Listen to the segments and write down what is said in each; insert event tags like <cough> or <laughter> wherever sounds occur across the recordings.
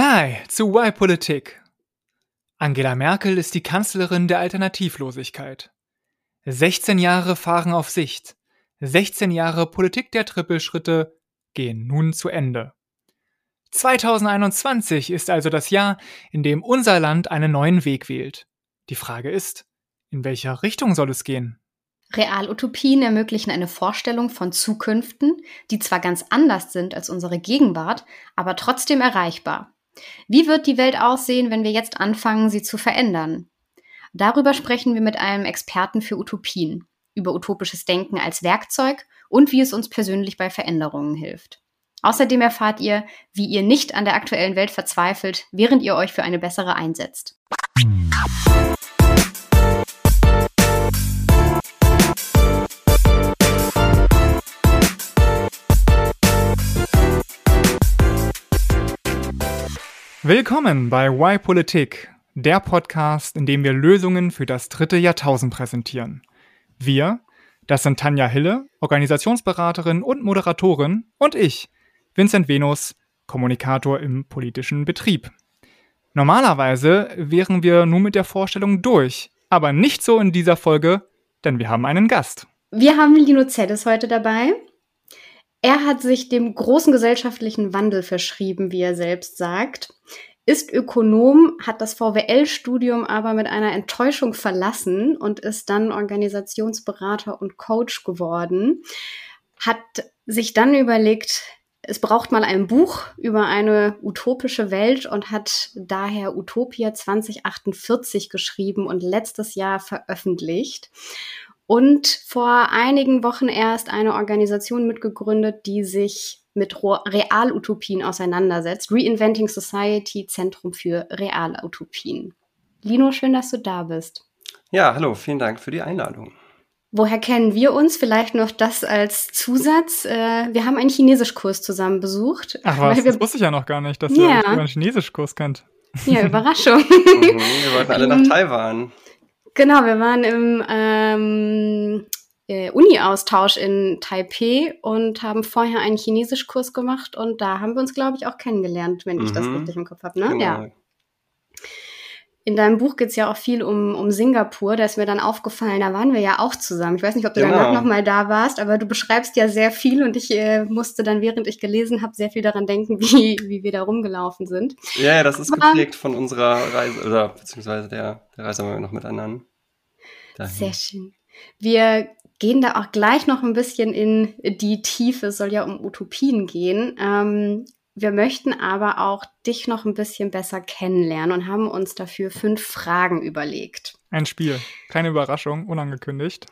Hi zu Y Politik. Angela Merkel ist die Kanzlerin der Alternativlosigkeit. 16 Jahre fahren auf Sicht. 16 Jahre Politik der Trippelschritte gehen nun zu Ende. 2021 ist also das Jahr, in dem unser Land einen neuen Weg wählt. Die Frage ist, in welcher Richtung soll es gehen? Realutopien ermöglichen eine Vorstellung von Zukünften, die zwar ganz anders sind als unsere Gegenwart, aber trotzdem erreichbar. Wie wird die Welt aussehen, wenn wir jetzt anfangen, sie zu verändern? Darüber sprechen wir mit einem Experten für Utopien, über utopisches Denken als Werkzeug und wie es uns persönlich bei Veränderungen hilft. Außerdem erfahrt ihr, wie ihr nicht an der aktuellen Welt verzweifelt, während ihr euch für eine bessere einsetzt. Willkommen bei Why Politik, der Podcast, in dem wir Lösungen für das dritte Jahrtausend präsentieren. Wir, das sind Tanja Hille, Organisationsberaterin und Moderatorin, und ich, Vincent Venus, Kommunikator im politischen Betrieb. Normalerweise wären wir nun mit der Vorstellung durch, aber nicht so in dieser Folge, denn wir haben einen Gast. Wir haben Lino Zeddes heute dabei. Er hat sich dem großen gesellschaftlichen Wandel verschrieben, wie er selbst sagt, ist Ökonom, hat das VWL-Studium aber mit einer Enttäuschung verlassen und ist dann Organisationsberater und Coach geworden, hat sich dann überlegt, es braucht mal ein Buch über eine utopische Welt und hat daher Utopia 2048 geschrieben und letztes Jahr veröffentlicht und vor einigen Wochen erst eine Organisation mitgegründet, die sich mit Realutopien auseinandersetzt. Reinventing Society, Zentrum für Realutopien. Lino, schön, dass du da bist. Ja, hallo, vielen Dank für die Einladung. Woher kennen wir uns? Vielleicht noch das als Zusatz. Äh, wir haben einen Chinesischkurs zusammen besucht. Ach was, das wusste ich ja noch gar nicht, dass ja. ihr einen Chinesischkurs kennt. Ja, <laughs> Überraschung. mhm, wir wollten alle nach <laughs> Taiwan. Genau, wir waren im ähm, äh, Uni-Austausch in Taipei und haben vorher einen Chinesischkurs gemacht und da haben wir uns, glaube ich, auch kennengelernt, wenn mhm. ich das mhm. richtig im Kopf habe. Ne? Genau. Ja. In deinem Buch geht es ja auch viel um, um Singapur. Da ist mir dann aufgefallen, da waren wir ja auch zusammen. Ich weiß nicht, ob du genau. danach nochmal da warst, aber du beschreibst ja sehr viel und ich äh, musste dann, während ich gelesen habe, sehr viel daran denken, <laughs> wie, wie wir da rumgelaufen sind. Ja, ja das ist aber, geprägt von unserer Reise, oder beziehungsweise der, der Reise haben wir noch mit anderen. Dahin. Sehr schön. Wir gehen da auch gleich noch ein bisschen in die Tiefe. Es soll ja um Utopien gehen. Ähm, wir möchten aber auch dich noch ein bisschen besser kennenlernen und haben uns dafür fünf Fragen überlegt. Ein Spiel. Keine Überraschung, unangekündigt.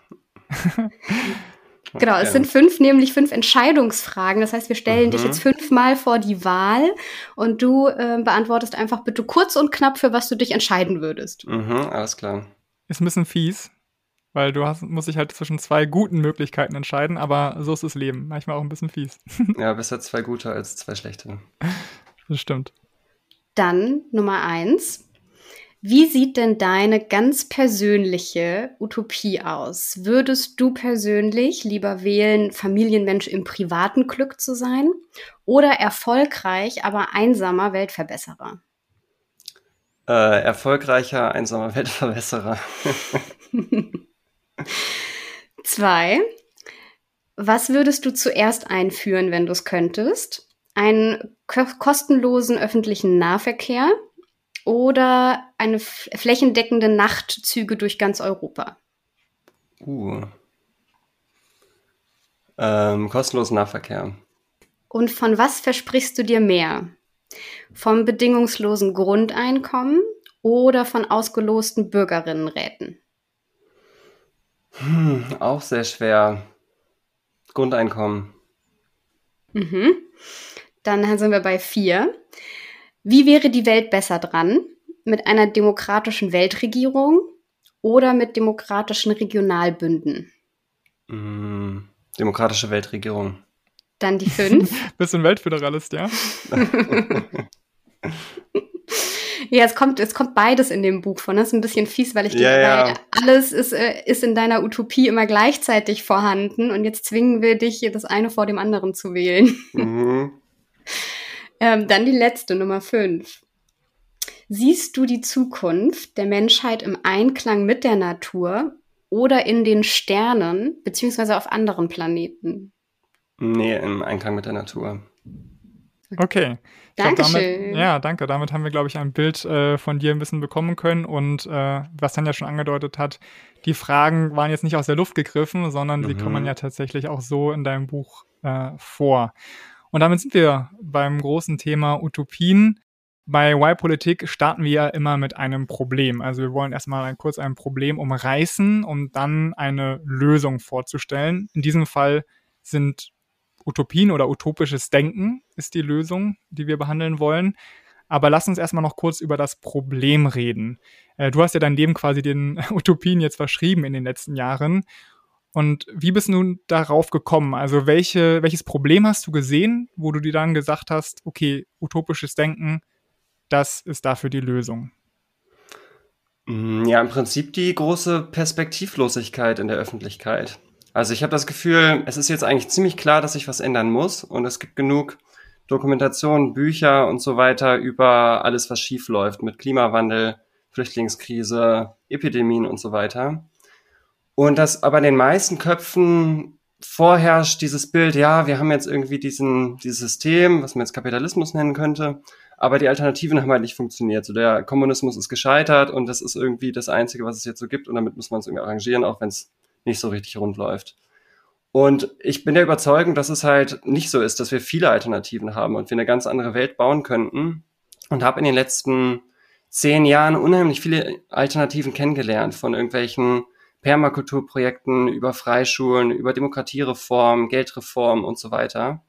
genau, es sind fünf, nämlich fünf Entscheidungsfragen. Das heißt, wir stellen mhm. dich jetzt fünfmal vor die Wahl und du äh, beantwortest einfach bitte kurz und knapp, für was du dich entscheiden würdest. Mhm, alles klar. Ist ein bisschen fies, weil du hast, musst dich halt zwischen zwei guten Möglichkeiten entscheiden, aber so ist das Leben. Manchmal auch ein bisschen fies. <laughs> ja, besser zwei gute als zwei schlechte. Das stimmt. Dann Nummer eins. Wie sieht denn deine ganz persönliche Utopie aus? Würdest du persönlich lieber wählen, Familienmensch im privaten Glück zu sein oder erfolgreich, aber einsamer Weltverbesserer? Äh, erfolgreicher, einsamer <laughs> Weltverbesserer. <laughs> <laughs> Zwei. Was würdest du zuerst einführen, wenn du es könntest? Einen kostenlosen öffentlichen Nahverkehr oder eine flächendeckende Nachtzüge durch ganz Europa? Uh. Ähm, kostenlosen Nahverkehr. Und von was versprichst du dir mehr? Vom bedingungslosen Grundeinkommen oder von ausgelosten Bürgerinnenräten? Hm, auch sehr schwer. Grundeinkommen. Mhm. Dann sind wir bei vier. Wie wäre die Welt besser dran? Mit einer demokratischen Weltregierung oder mit demokratischen Regionalbünden? Mm, demokratische Weltregierung. Dann die fünf. Bist du ein Weltföderalist, ja? <laughs> Ja, es kommt, es kommt beides in dem Buch von. Das ist ein bisschen fies, weil ich ja, denke, ja. alles ist, äh, ist in deiner Utopie immer gleichzeitig vorhanden und jetzt zwingen wir dich, das eine vor dem anderen zu wählen. <laughs> Mhm. Ähm, dann die letzte, Nummer fünf. Siehst du die Zukunft der Menschheit im Einklang mit der Natur oder in den Sternen, beziehungsweise auf anderen Planeten? Nee, im Einklang mit der Natur. Okay. Dankeschön. Damit, ja, danke. Damit haben wir, glaube ich, ein Bild äh, von dir ein bisschen bekommen können. Und äh, was Tanja schon angedeutet hat, die Fragen waren jetzt nicht aus der Luft gegriffen, sondern mhm. sie kommen ja tatsächlich auch so in deinem Buch äh, vor. Und damit sind wir beim großen Thema Utopien. Bei Y-Politik starten wir ja immer mit einem Problem. Also wir wollen erstmal ein, kurz ein Problem umreißen, um dann eine Lösung vorzustellen. In diesem Fall sind Utopien oder utopisches Denken ist die Lösung, die wir behandeln wollen. Aber lass uns erstmal noch kurz über das Problem reden. Äh, du hast ja dein Leben quasi den <laughs> Utopien jetzt verschrieben in den letzten Jahren. Und wie bist du nun darauf gekommen? Also welche, welches Problem hast du gesehen, wo du dir dann gesagt hast, okay, utopisches Denken, das ist dafür die Lösung? Mm, ja, im Prinzip die große Perspektivlosigkeit in der Öffentlichkeit. Also ich habe das Gefühl, es ist jetzt eigentlich ziemlich klar, dass sich was ändern muss und es gibt genug Dokumentation, Bücher und so weiter über alles, was schief läuft mit Klimawandel, Flüchtlingskrise, Epidemien und so weiter. Und dass aber in den meisten Köpfen vorherrscht dieses Bild, ja, wir haben jetzt irgendwie diesen, dieses System, was man jetzt Kapitalismus nennen könnte, aber die Alternativen haben halt nicht funktioniert. So der Kommunismus ist gescheitert und das ist irgendwie das Einzige, was es jetzt so gibt und damit muss man es irgendwie arrangieren, auch wenn es nicht so richtig rund läuft. Und ich bin der Überzeugung, dass es halt nicht so ist, dass wir viele Alternativen haben und wir eine ganz andere Welt bauen könnten. Und habe in den letzten zehn Jahren unheimlich viele Alternativen kennengelernt, von irgendwelchen Permakulturprojekten über Freischulen, über Demokratiereform, Geldreform und so weiter.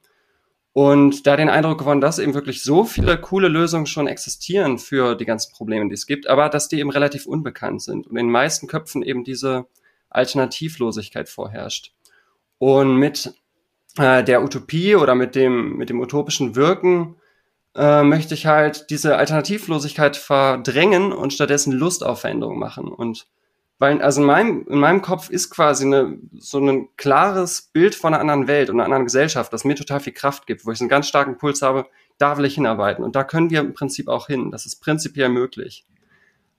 Und da den Eindruck gewonnen, dass eben wirklich so viele coole Lösungen schon existieren für die ganzen Probleme, die es gibt, aber dass die eben relativ unbekannt sind und in den meisten Köpfen eben diese Alternativlosigkeit vorherrscht. Und mit äh, der Utopie oder mit dem, mit dem utopischen Wirken äh, möchte ich halt diese Alternativlosigkeit verdrängen und stattdessen Lust auf Veränderung machen. Und weil, also in meinem, in meinem Kopf ist quasi eine, so ein klares Bild von einer anderen Welt und einer anderen Gesellschaft, das mir total viel Kraft gibt, wo ich so einen ganz starken Puls habe, da will ich hinarbeiten. Und da können wir im Prinzip auch hin. Das ist prinzipiell möglich.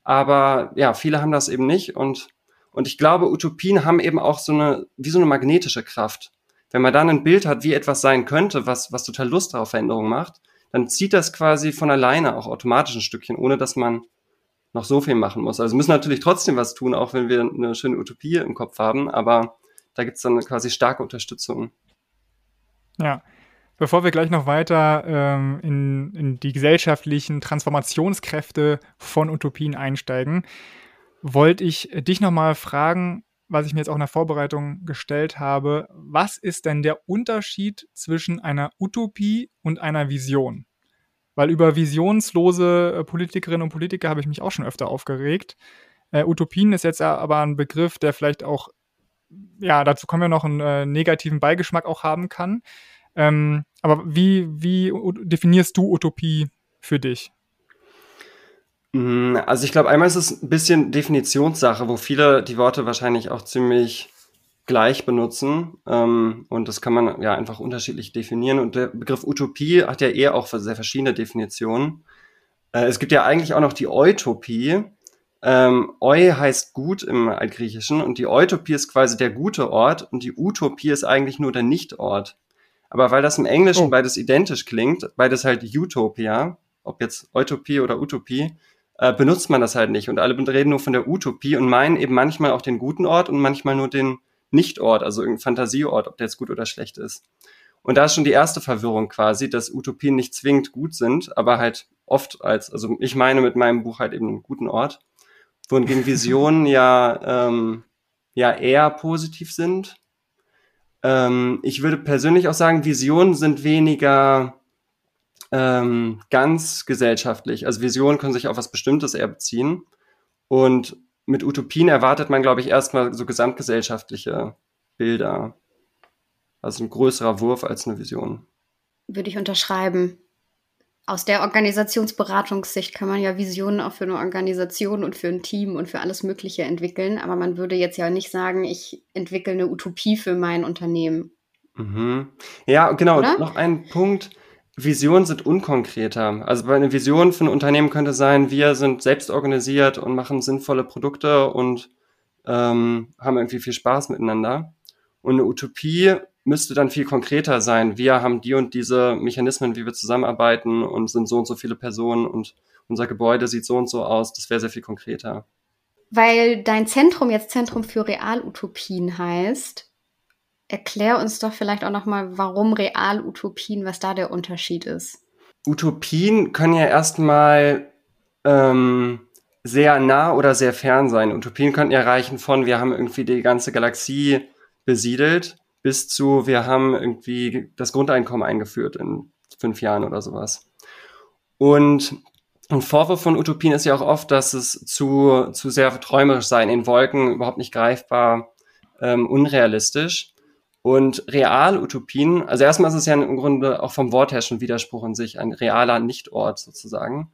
Aber ja, viele haben das eben nicht und und ich glaube, Utopien haben eben auch so eine, wie so eine magnetische Kraft. Wenn man dann ein Bild hat, wie etwas sein könnte, was, was total Lust auf Veränderung macht, dann zieht das quasi von alleine auch automatisch ein Stückchen, ohne dass man noch so viel machen muss. Also müssen natürlich trotzdem was tun, auch wenn wir eine schöne Utopie im Kopf haben, aber da gibt es dann quasi starke Unterstützung. Ja. Bevor wir gleich noch weiter ähm, in, in die gesellschaftlichen Transformationskräfte von Utopien einsteigen, wollte ich dich nochmal fragen, was ich mir jetzt auch in der Vorbereitung gestellt habe. Was ist denn der Unterschied zwischen einer Utopie und einer Vision? Weil über visionslose äh, Politikerinnen und Politiker habe ich mich auch schon öfter aufgeregt. Äh, Utopien ist jetzt aber ein Begriff, der vielleicht auch, ja, dazu kommen wir noch einen äh, negativen Beigeschmack auch haben kann. Ähm, aber wie, wie definierst du Utopie für dich? Mm, also ich glaube, einmal ist es ein bisschen Definitionssache, wo viele die Worte wahrscheinlich auch ziemlich gleich benutzen. Ähm, und das kann man ja einfach unterschiedlich definieren. Und der Begriff Utopie hat ja eher auch sehr verschiedene Definitionen. Äh, es gibt ja eigentlich auch noch die Utopie. Ähm, Eu heißt gut im Altgriechischen und die Utopie ist quasi der gute Ort und die Utopie ist eigentlich nur der Nichtort. Aber weil das im Englischen oh. beides identisch klingt, beides halt Utopia, ob jetzt Utopie oder Utopie, äh, benutzt man das halt nicht. Und alle reden nur von der Utopie und meinen eben manchmal auch den guten Ort und manchmal nur den Nichtort, also irgendein Fantasieort, ob der jetzt gut oder schlecht ist. Und da ist schon die erste Verwirrung quasi, dass Utopien nicht zwingend gut sind, aber halt oft als, also ich meine mit meinem Buch halt eben einen guten Ort, wohingegen <laughs> Visionen ja, ähm, ja eher positiv sind. Ähm, ich würde persönlich auch sagen, Visionen sind weniger ähm, ganz gesellschaftlich. Also Visionen können sich auf was Bestimmtes eher beziehen. Und mit Utopien erwartet man, glaube ich, erstmal so gesamtgesellschaftliche Bilder. Also ein größerer Wurf als eine Vision. Würde ich unterschreiben. Aus der Organisationsberatungssicht kann man ja Visionen auch für eine Organisation und für ein Team und für alles Mögliche entwickeln. Aber man würde jetzt ja nicht sagen, ich entwickle eine Utopie für mein Unternehmen. Mhm. Ja, genau. Noch ein Punkt Visionen sind unkonkreter. Also bei einer Vision für ein Unternehmen könnte sein, wir sind selbst organisiert und machen sinnvolle Produkte und ähm, haben irgendwie viel Spaß miteinander. Und eine Utopie müsste dann viel konkreter sein. Wir haben die und diese Mechanismen, wie wir zusammenarbeiten und sind so und so viele Personen und unser Gebäude sieht so und so aus. Das wäre sehr viel konkreter. Weil dein Zentrum jetzt Zentrum für Realutopien heißt, erklär uns doch vielleicht auch nochmal, warum Realutopien, was da der Unterschied ist. Utopien können ja erstmal ähm, sehr nah oder sehr fern sein. Utopien könnten ja reichen von, wir haben irgendwie die ganze Galaxie besiedelt, bis zu, wir haben irgendwie das Grundeinkommen eingeführt in fünf Jahren oder sowas. Und ein Vorwurf von Utopien ist ja auch oft, dass es zu, zu sehr träumerisch sei, in Wolken, überhaupt nicht greifbar, ähm, unrealistisch. Und Realutopien, also erstmal ist es ja im Grunde auch vom Wort her schon Widerspruch in sich, ein realer Nichtort sozusagen.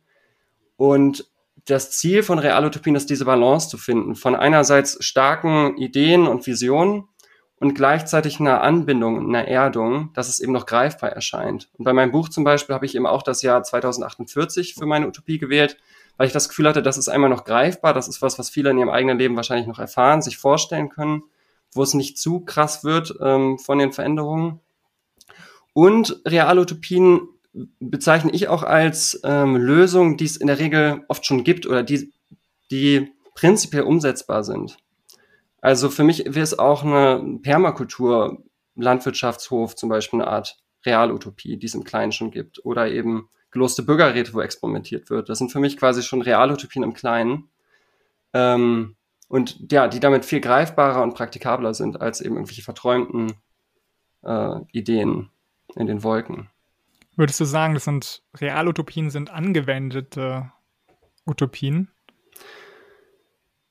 Und das Ziel von Realutopien ist, diese Balance zu finden, von einerseits starken Ideen und Visionen und gleichzeitig einer Anbindung, einer Erdung, dass es eben noch greifbar erscheint. Und bei meinem Buch zum Beispiel habe ich eben auch das Jahr 2048 für meine Utopie gewählt, weil ich das Gefühl hatte, das ist einmal noch greifbar, das ist was, was viele in ihrem eigenen Leben wahrscheinlich noch erfahren, sich vorstellen können, wo es nicht zu krass wird ähm, von den Veränderungen. Und Realutopien bezeichne ich auch als ähm, Lösung, die es in der Regel oft schon gibt oder die, die prinzipiell umsetzbar sind. Also für mich wäre es auch eine Permakultur, Landwirtschaftshof zum Beispiel eine Art Realutopie, die es im Kleinen schon gibt. Oder eben geloste Bürgerräte, wo experimentiert wird. Das sind für mich quasi schon Realutopien im Kleinen. Ähm, und ja, die damit viel greifbarer und praktikabler sind als eben irgendwelche verträumten äh, Ideen in den Wolken. Würdest du sagen, das sind Realutopien, sind angewendete Utopien?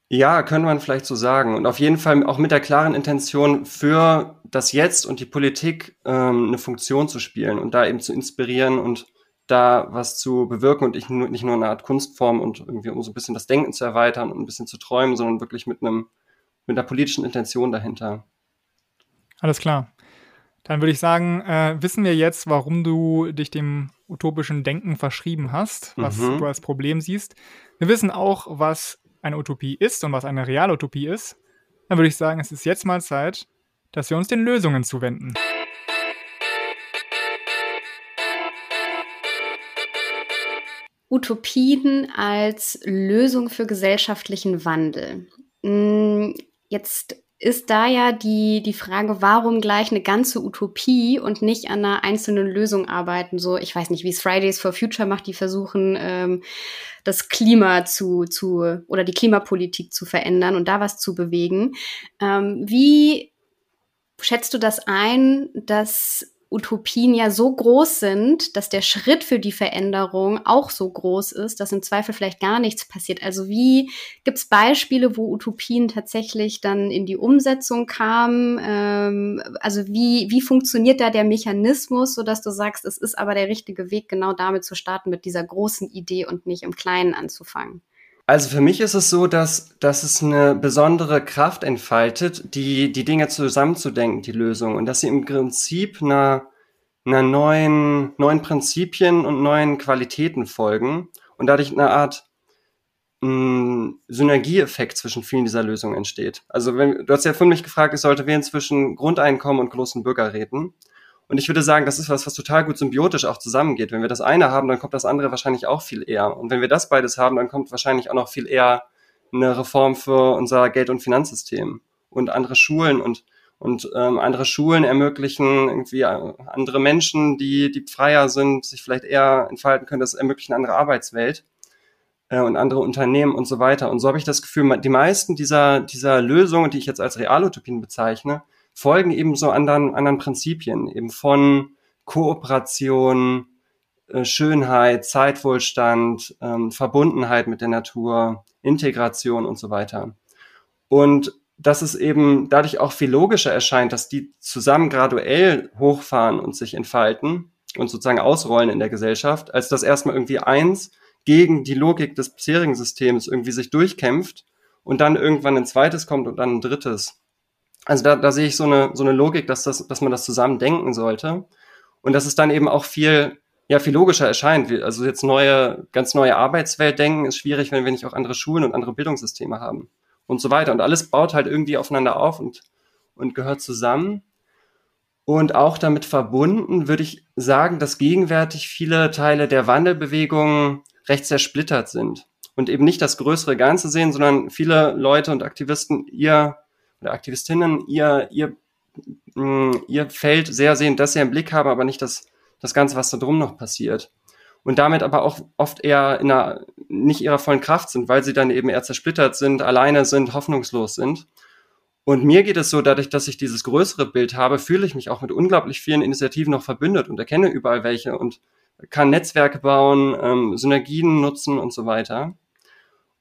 Ja, könnte man vielleicht so sagen. Und auf jeden Fall auch mit der klaren Intention, für das Jetzt und die Politik ähm, eine Funktion zu spielen und da eben zu inspirieren und da was zu bewirken und nicht nur, nicht nur eine Art Kunstform und irgendwie um so ein bisschen das Denken zu erweitern und ein bisschen zu träumen, sondern wirklich mit einem, mit einer politischen Intention dahinter. Alles klar. Dann würde ich sagen, äh, wissen wir jetzt, warum du dich dem utopischen Denken verschrieben hast, was mhm. du als Problem siehst. Wir wissen auch, was eine Utopie ist und was eine Realutopie ist, dann würde ich sagen, es ist jetzt mal Zeit, dass wir uns den Lösungen zuwenden. Utopien als Lösung für gesellschaftlichen Wandel. Hm, jetzt ist da ja die, die Frage, warum gleich eine ganze Utopie und nicht an einer einzelnen Lösung arbeiten. So, ich weiß nicht, wie es Fridays for Future macht, die versuchen, ähm, das Klima zu, zu oder die Klimapolitik zu verändern und da was zu bewegen. Ähm, wie schätzt du das ein, dass Utopien ja so groß sind, dass der Schritt für die Veränderung auch so groß ist, dass im Zweifel vielleicht gar nichts passiert. Also wie gibt es Beispiele, wo Utopien tatsächlich dann in die Umsetzung kamen? Ähm, also wie, wie funktioniert da der Mechanismus, sodass du sagst, es ist aber der richtige Weg, genau damit zu starten, mit dieser großen Idee und nicht im Kleinen anzufangen? Also für mich ist es so, dass, dass es eine besondere Kraft entfaltet, die, die Dinge zusammenzudenken, die Lösung, und dass sie im Prinzip einer, einer neuen, neuen Prinzipien und neuen Qualitäten folgen und dadurch eine Art mh, hm, Synergieeffekt zwischen vielen dieser Lösungen entsteht. Also wenn, du hast ja von mich gefragt, ich sollte wählen zwischen Grundeinkommen und großen Bürgerräten. Und ich würde sagen, das ist was, was total gut symbiotisch auch zusammengeht. Wenn wir das eine haben, dann kommt das andere wahrscheinlich auch viel eher. Und wenn wir das beides haben, dann kommt wahrscheinlich auch noch viel eher eine Reform für unser Geld- und Finanzsystem und andere Schulen und und ähm, andere Schulen ermöglichen irgendwie äh, andere Menschen, die die freier sind, sich vielleicht eher entfalten können. Das ermöglicht eine andere Arbeitswelt äh, und andere Unternehmen und so weiter. Und so habe ich das Gefühl, die meisten dieser dieser Lösungen, die ich jetzt als Realutopien bezeichne, folgen eben so anderen, anderen Prinzipien, eben von Kooperation, äh, Schönheit, Zeitwohlstand, ähm, Verbundenheit mit der Natur, Integration und so weiter. Und dass es eben dadurch auch viel logischer erscheint, dass die zusammen graduell hochfahren und sich entfalten und sozusagen ausrollen in der Gesellschaft, als dass erstmal irgendwie eins gegen die Logik des bisherigen Systems irgendwie sich durchkämpft und dann irgendwann ein zweites kommt und dann ein drittes. Also da, da sehe ich so eine, so eine Logik, dass, das, dass man das zusammen denken sollte und dass es dann eben auch viel ja viel logischer erscheint. Also jetzt neue, ganz neue Arbeitswelt denken ist schwierig, wenn wir nicht auch andere Schulen und andere Bildungssysteme haben und so weiter. Und alles baut halt irgendwie aufeinander auf und, und gehört zusammen. Und auch damit verbunden würde ich sagen, dass gegenwärtig viele Teile der Wandelbewegung recht zersplittert sind und eben nicht das größere Ganze sehen, sondern viele Leute und Aktivisten ihr Aktivistinnen ihr, ihr, mm, ihr Feld sehr sehen, dass sie im Blick haben, aber nicht das, das Ganze, was da drum noch passiert. Und damit aber auch oft eher in einer, nicht ihrer vollen Kraft sind, weil sie dann eben eher zersplittert sind, alleine sind, hoffnungslos sind. Und mir geht es so, dadurch, dass ich dieses größere Bild habe, fühle ich mich auch mit unglaublich vielen Initiativen noch verbündet und erkenne überall welche und kann Netzwerke bauen, ähm, Synergien nutzen und so weiter.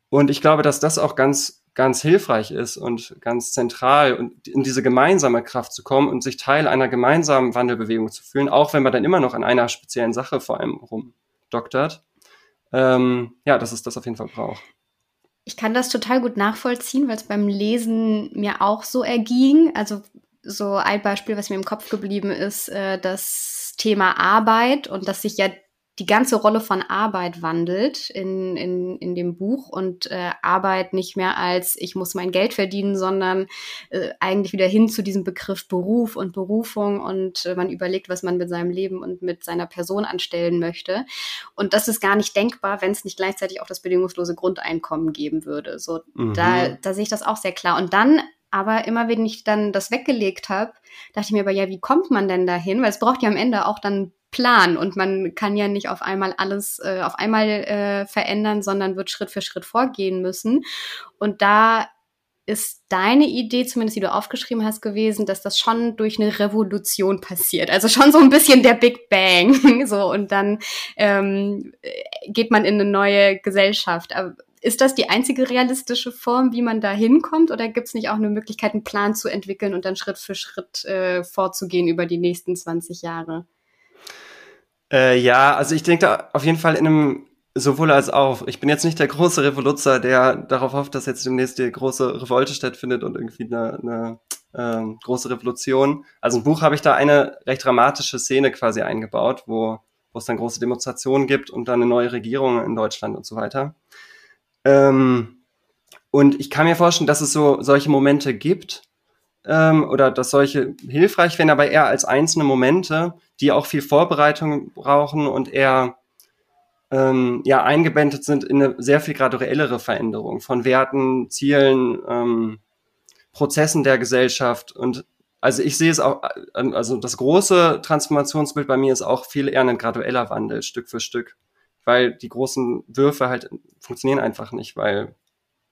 Und ich glaube, dass das auch ganz, ganz hilfreich ist und ganz zentral und in diese gemeinsame Kraft zu kommen und sich Teil einer gemeinsamen Wandelbewegung zu fühlen, auch wenn man dann immer noch an einer speziellen Sache vor allem rumdoktert. Ähm, ja, dass es das auf jeden Fall braucht. Ich kann das total gut nachvollziehen, weil es beim Lesen mir auch so erging. Also so ein Beispiel, was mir im Kopf geblieben ist, äh, das Thema Arbeit und dass sich ja die ganze Rolle von Arbeit wandelt in, in, in dem Buch und äh, Arbeit nicht mehr als ich muss mein Geld verdienen, sondern äh, eigentlich wieder hin zu diesem Begriff Beruf und Berufung und äh, man überlegt, was man mit seinem Leben und mit seiner Person anstellen möchte. Und das ist gar nicht denkbar, wenn es nicht gleichzeitig auch das bedingungslose Grundeinkommen geben würde. So, mhm. da, da sehe ich das auch sehr klar. Und dann aber immer wenn ich dann das weggelegt habe, dachte ich mir aber, ja, wie kommt man denn dahin? Weil es braucht ja am Ende auch dann Plan und man kann ja nicht auf einmal alles äh, auf einmal äh, verändern, sondern wird Schritt für Schritt vorgehen müssen. Und da ist deine Idee, zumindest die du aufgeschrieben hast, gewesen, dass das schon durch eine Revolution passiert. Also schon so ein bisschen der Big Bang. <laughs> so, und dann ähm, geht man in eine neue Gesellschaft. Aber ist das die einzige realistische Form, wie man da hinkommt? Oder gibt es nicht auch eine Möglichkeit, einen Plan zu entwickeln und dann Schritt für Schritt äh, vorzugehen über die nächsten 20 Jahre? Äh, ja, also ich denke da auf jeden Fall in einem sowohl als auch. Ich bin jetzt nicht der große Revoluzer, der darauf hofft, dass jetzt demnächst die große Revolte stattfindet und irgendwie eine, eine ähm, große Revolution. Also im Buch habe ich da eine recht dramatische Szene quasi eingebaut, wo, wo es dann große Demonstrationen gibt und dann eine neue Regierung in Deutschland und so weiter. Ähm, und ich kann mir vorstellen, dass es so solche Momente gibt, ähm, oder dass solche hilfreich werden, aber eher als einzelne Momente, die auch viel Vorbereitung brauchen und eher ähm, ja eingebettet sind in eine sehr viel graduellere Veränderung von Werten, Zielen, ähm, Prozessen der Gesellschaft. Und also ich sehe es auch, also das große Transformationsbild bei mir ist auch viel eher ein gradueller Wandel, Stück für Stück, weil die großen Würfe halt funktionieren einfach nicht, weil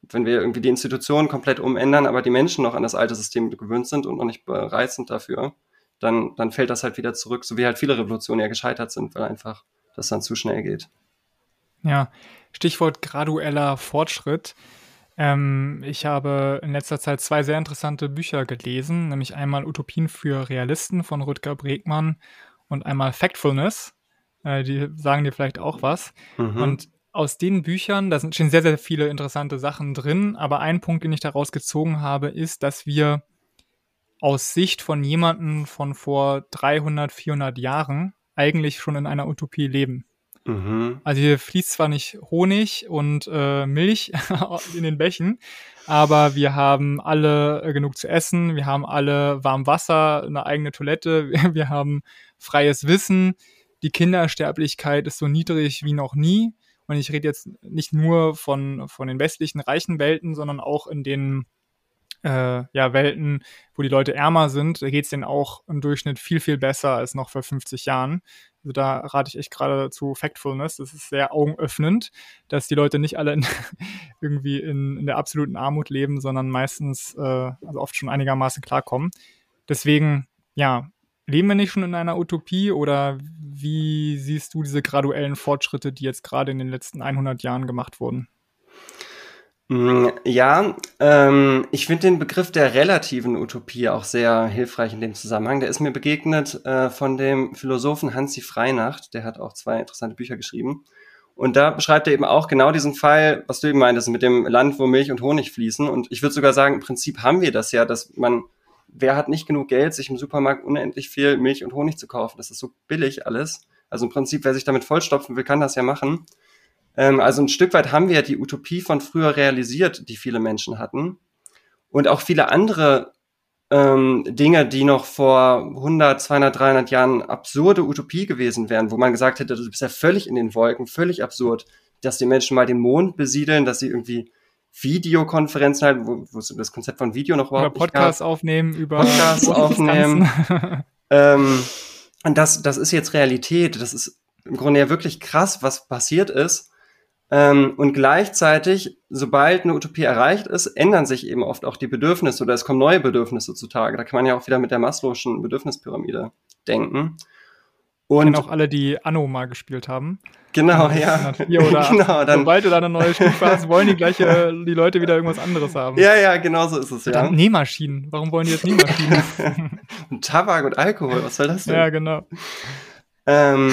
wenn wir irgendwie die Institutionen komplett umändern, aber die Menschen noch an das alte System gewöhnt sind und noch nicht bereit sind dafür, dann, dann fällt das halt wieder zurück, so wie halt viele Revolutionen ja gescheitert sind, weil einfach das dann zu schnell geht. Ja, Stichwort gradueller Fortschritt. Ähm, ich habe in letzter Zeit zwei sehr interessante Bücher gelesen, nämlich einmal Utopien für Realisten von Rutger Bregmann und einmal Factfulness. Äh, die sagen dir vielleicht auch was. Mhm. Und aus den Büchern, da sind schon sehr, sehr viele interessante Sachen drin, aber ein Punkt, den ich daraus gezogen habe, ist, dass wir aus Sicht von jemandem von vor 300, 400 Jahren eigentlich schon in einer Utopie leben. Mhm. Also hier fließt zwar nicht Honig und äh, Milch <laughs> in den Bächen, aber wir haben alle äh, genug zu essen, wir haben alle warm Wasser, eine eigene Toilette, <laughs> wir haben freies Wissen, die Kindersterblichkeit ist so niedrig wie noch nie. Und ich rede jetzt nicht nur von, von den westlichen reichen Welten, sondern auch in den äh, ja, Welten, wo die Leute ärmer sind, da geht es denen auch im Durchschnitt viel, viel besser als noch vor 50 Jahren. Also da rate ich echt gerade zu Factfulness. Das ist sehr augenöffnend, dass die Leute nicht alle in, <laughs> irgendwie in, in, der absoluten Armut leben, sondern meistens, äh, also oft schon einigermaßen klarkommen. Deswegen, ja, leben wir nicht schon in einer Utopie oder wie siehst du diese graduellen Fortschritte, die jetzt gerade in den letzten 100 Jahren gemacht wurden? Mm, ja, ähm, ich finde den Begriff der relativen Utopie auch sehr hilfreich in dem Zusammenhang. Der ist mir begegnet äh, von dem Philosophen Hansi Freinacht. Der hat auch zwei interessante Bücher geschrieben. Und da beschreibt er eben auch genau diesen Fall, was du eben meintest, mit dem Land, wo Milch und Honig fließen. Und ich würde sogar sagen, im Prinzip haben wir das ja, dass man wer hat nicht genug Geld, sich im Supermarkt unendlich viel Milch und Honig zu kaufen? Das ist so billig alles. Also im Prinzip, wer sich damit vollstopfen will, kann das ja machen. Ähm, also ein Stück weit haben wir ja die Utopie von früher realisiert, die viele Menschen hatten. Und auch viele andere ähm, Dinge, die noch vor 100, 200, 300 Jahren absurde Utopie gewesen wären, wo man gesagt hätte, du bist ja völlig in den Wolken, völlig absurd, dass die Menschen mal den Mond besiedeln, dass sie irgendwie Videokonferenzen halten, wo, wo das Konzept von Video noch überhaupt über Podcasts aufnehmen, über Podcasts <laughs> aufnehmen. <laughs> ähm, und das, das ist jetzt Realität. Das ist im Grunde ja wirklich krass, was passiert ist. Ähm, und gleichzeitig, sobald eine Utopie erreicht ist, ändern sich eben oft auch die Bedürfnisse oder es kommen neue Bedürfnisse zutage. Da kann man ja auch wieder mit der Maslow'schen Bedürfnispyramide denken. Und auch alle, die Anno mal gespielt haben. Genau, ja. <laughs> Oder genau, dann, sobald du da eine neue Stufe hast, wollen die gleiche, die Leute wieder irgendwas anderes haben. Ja, ja, genau so ist es, ja. Dann Nähmaschinen. Warum wollen die jetzt Nähmaschinen? <laughs> Tabak und Alkohol, was soll das denn? Ja, genau. Ähm,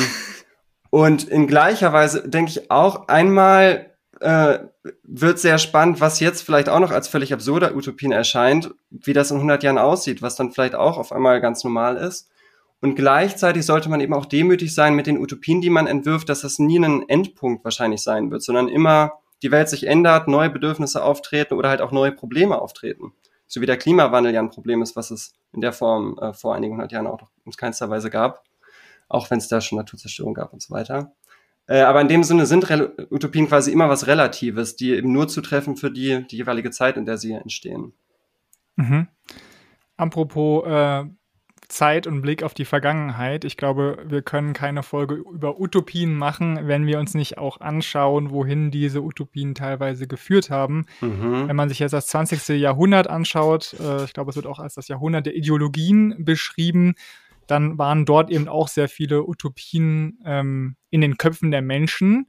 und in gleicher Weise denke ich auch einmal äh, wird sehr spannend, was jetzt vielleicht auch noch als völlig absurder Utopien erscheint, wie das in 100 Jahren aussieht, was dann vielleicht auch auf einmal ganz normal ist. Und gleichzeitig sollte man eben auch demütig sein mit den Utopien, die man entwirft, dass das nie ein Endpunkt wahrscheinlich sein wird, sondern immer die Welt sich ändert, neue Bedürfnisse auftreten oder halt auch neue Probleme auftreten. So wie der Klimawandel ja ein Problem ist, was es in der Form äh, vor einigen hundert Jahren auch noch in keinster Weise gab auch wenn es da schon Naturzerstörung gab und so weiter. Äh, aber in dem Sinne sind Utopien quasi immer was Relatives, die eben nur zutreffen für die, die jeweilige Zeit, in der sie entstehen. Mhm. Apropos äh, Zeit und Blick auf die Vergangenheit. Ich glaube, wir können keine Folge über Utopien machen, wenn wir uns nicht auch anschauen, wohin diese Utopien teilweise geführt haben. Mhm. Wenn man sich jetzt das 20. Jahrhundert anschaut, äh, ich glaube, es wird auch als das Jahrhundert der Ideologien beschrieben, dann waren dort eben auch sehr viele Utopien ähm, in den Köpfen der Menschen.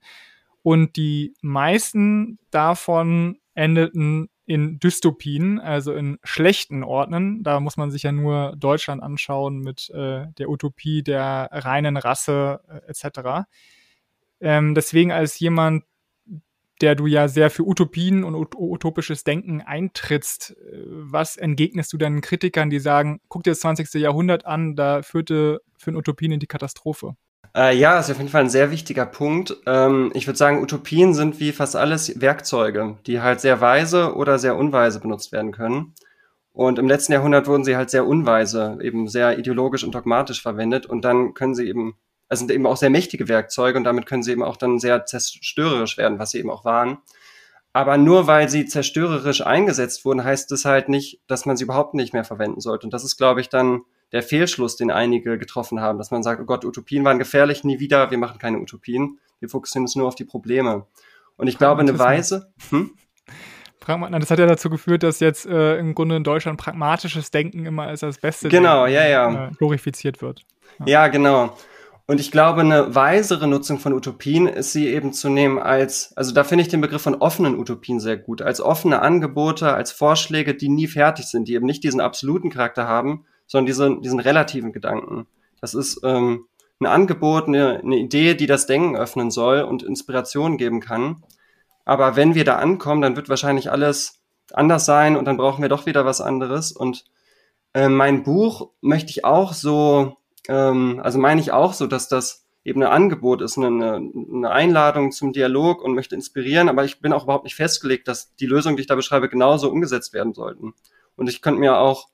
Und die meisten davon endeten in Dystopien, also in schlechten Orten. Da muss man sich ja nur Deutschland anschauen mit äh, der Utopie der reinen Rasse äh, etc. Ähm, deswegen als jemand, der du ja sehr für Utopien und utopisches Denken eintrittst. Äh, was entgegnest du deinen Kritikern, die sagen, guck dir das 20. Jahrhundert an, da führte für Utopien in die Katastrophe? Äh, ja, ist auf jeden Fall ein sehr wichtiger Punkt. Ähm, ich würde sagen, Utopien sind wie fast alles Werkzeuge, die halt sehr weise oder sehr unweise benutzt werden können. Und im letzten Jahrhundert wurden sie halt sehr unweise, eben sehr ideologisch und dogmatisch verwendet. Und dann können sie eben also sind eben auch sehr mächtige Werkzeuge und damit können sie eben auch dann sehr zerstörerisch werden, was sie eben auch waren. Aber nur weil sie zerstörerisch eingesetzt wurden, heißt es halt nicht, dass man sie überhaupt nicht mehr verwenden sollte. Und das ist, glaube ich, dann der Fehlschluss, den einige getroffen haben, dass man sagt, oh Gott, Utopien waren gefährlich, nie wieder, wir machen keine Utopien, wir fokussieren uns nur auf die Probleme. Und ich glaube, eine Weise. Hm? Das hat ja dazu geführt, dass jetzt äh, im Grunde in Deutschland pragmatisches Denken immer als das Beste genau, ja, ja. Äh, glorifiziert wird. Ja. ja, genau. Und ich glaube, eine weisere Nutzung von Utopien ist sie eben zu nehmen als, also da finde ich den Begriff von offenen Utopien sehr gut, als offene Angebote, als Vorschläge, die nie fertig sind, die eben nicht diesen absoluten Charakter haben, sondern diesen, diesen relativen Gedanken. Das ist ähm, ein Angebot, eine, eine Idee, die das Denken öffnen soll und Inspiration geben kann. Aber wenn wir da ankommen, dann wird wahrscheinlich alles anders sein und dann brauchen wir doch wieder was anderes. Und äh, mein Buch möchte ich auch so ähm, also meine ich auch so, dass das eben ein Angebot ist, eine, eine Einladung zum Dialog und möchte inspirieren, aber ich bin auch überhaupt nicht festgelegt, dass die Lösungen, die ich da beschreibe, genauso umgesetzt werden sollten. Und ich könnte mir auch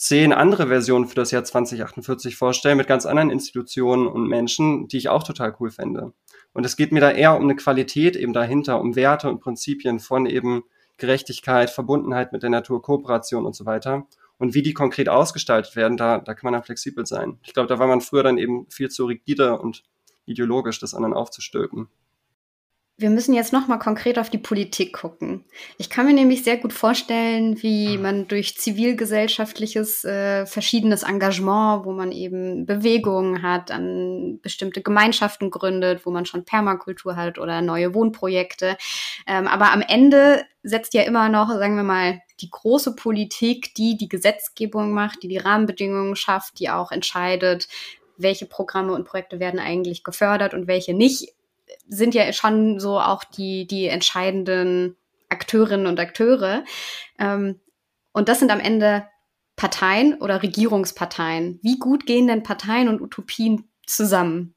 zehn andere Versionen für das Jahr 2048 vorstellen mit ganz anderen Institutionen und Menschen, die ich auch total cool fände. Und es geht mir da eher um eine Qualität eben dahinter, um Werte und Prinzipien von eben Gerechtigkeit, Verbundenheit mit der Natur, Kooperation und so weiter. Und wie die konkret ausgestaltet werden, da, da kann man dann flexibel sein. Ich glaube, da war man früher dann eben viel zu rigide und ideologisch, das anderen aufzustülpen. Wir müssen jetzt noch mal konkret auf die Politik gucken. Ich kann mir nämlich sehr gut vorstellen, wie hm. man durch zivilgesellschaftliches äh, verschiedenes Engagement, wo man eben Bewegungen hat, an bestimmte Gemeinschaften gründet, wo man schon Permakultur hat oder neue Wohnprojekte. Ähm, aber am Ende setzt ja immer noch, sagen wir mal, die große Politik, die die Gesetzgebung macht, die die Rahmenbedingungen schafft, die auch entscheidet, welche Programme und Projekte werden eigentlich gefördert und welche nicht, sind ja schon so auch die, die entscheidenden Akteurinnen und Akteure. Ähm, und das sind am Ende Parteien oder Regierungsparteien. Wie gut gehen denn Parteien und Utopien zusammen?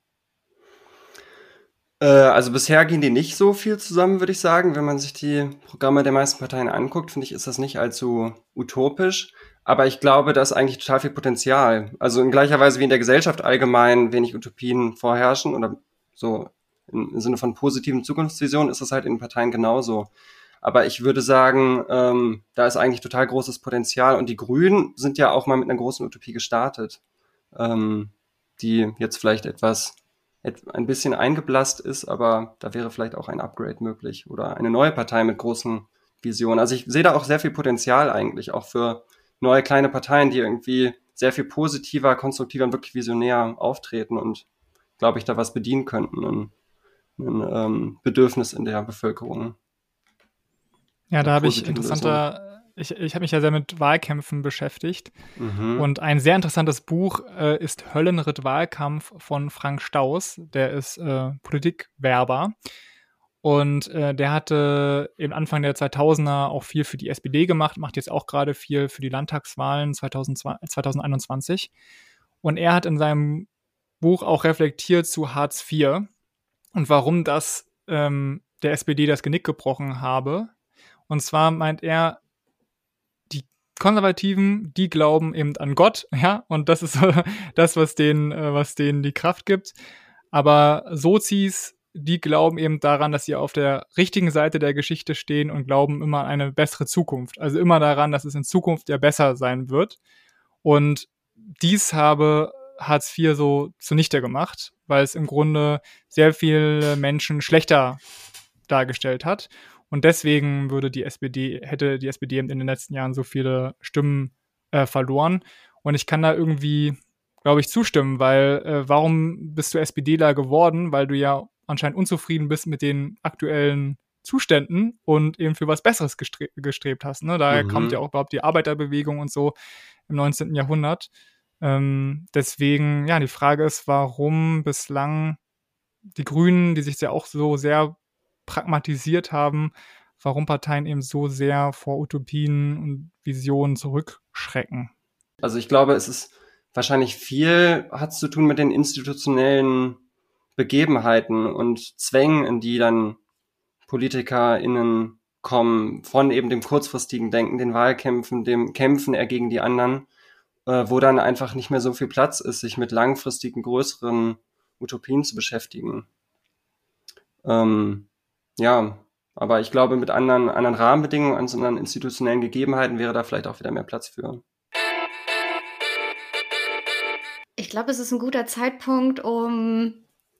Äh, also bisher gehen die nicht so viel zusammen, würde ich sagen. Wenn man sich die Programme der meisten Parteien anguckt, finde ich, ist das nicht allzu utopisch. Aber ich glaube, da ist eigentlich total viel Potenzial. Also in gleicher Weise wie in der Gesellschaft allgemein wenig Utopien vorherrschen oder so im Sinne von positiven Zukunftsvisionen ist das halt in Parteien genauso. Aber ich würde sagen, ähm, da ist eigentlich total großes Potenzial. Und die Grünen sind ja auch mal mit einer großen Utopie gestartet, ähm, die jetzt vielleicht etwas ein bisschen eingeblasst ist, aber da wäre vielleicht auch ein Upgrade möglich oder eine neue Partei mit großen Visionen. Also ich sehe da auch sehr viel Potenzial eigentlich, auch für neue kleine Parteien, die irgendwie sehr viel positiver, konstruktiver und wirklich visionär auftreten und, glaube ich, da was bedienen könnten, ein, ein ähm, Bedürfnis in der Bevölkerung. Ja, da habe ich interessanter ich, ich habe mich ja sehr mit Wahlkämpfen beschäftigt. Mhm. Und ein sehr interessantes Buch äh, ist Höllenritt Wahlkampf von Frank Staus. Der ist äh, Politikwerber. Und äh, der hatte im Anfang der 2000er auch viel für die SPD gemacht, macht jetzt auch gerade viel für die Landtagswahlen 2020, 2021. Und er hat in seinem Buch auch reflektiert zu Hartz IV und warum das ähm, der SPD das Genick gebrochen habe. Und zwar meint er, Konservativen, die glauben eben an Gott, <laughs> ja, und das ist <laughs> das, was denen, äh, was denen die Kraft gibt. Aber Sozis, die glauben eben daran, dass sie auf der richtigen Seite der Geschichte stehen und glauben immer an eine bessere Zukunft. Also immer daran, dass es in Zukunft ja besser sein wird. Und dies habe Hartz IV so zunichte gemacht, weil es im Grunde sehr viele Menschen schlechter dargestellt hat. Und deswegen würde die SPD, hätte die SPD in den letzten Jahren so viele Stimmen äh, verloren. Und ich kann da irgendwie, glaube ich, zustimmen, weil äh, warum bist du SPDler geworden? Weil du ja anscheinend unzufrieden bist mit den aktuellen Zuständen und eben für was Besseres gestre gestrebt hast. Ne? Daher mhm. kommt ja auch überhaupt die Arbeiterbewegung und so im 19. Jahrhundert. Ähm, deswegen, ja, die Frage ist, warum bislang die Grünen, die sich ja auch so sehr pragmatisiert haben, warum Parteien eben so sehr vor Utopien und Visionen zurückschrecken. Also ich glaube, es ist wahrscheinlich viel hat zu tun mit den institutionellen Begebenheiten und Zwängen, in die dann PolitikerInnen kommen, von eben dem kurzfristigen Denken, den Wahlkämpfen, dem Kämpfen er gegen die anderen, äh, wo dann einfach nicht mehr so viel Platz ist, sich mit langfristigen, größeren Utopien zu beschäftigen. Ähm, ja, aber ich glaube, mit anderen, anderen Rahmenbedingungen, anderen institutionellen Gegebenheiten wäre da vielleicht auch wieder mehr Platz für. Ich glaube, es ist ein guter Zeitpunkt, um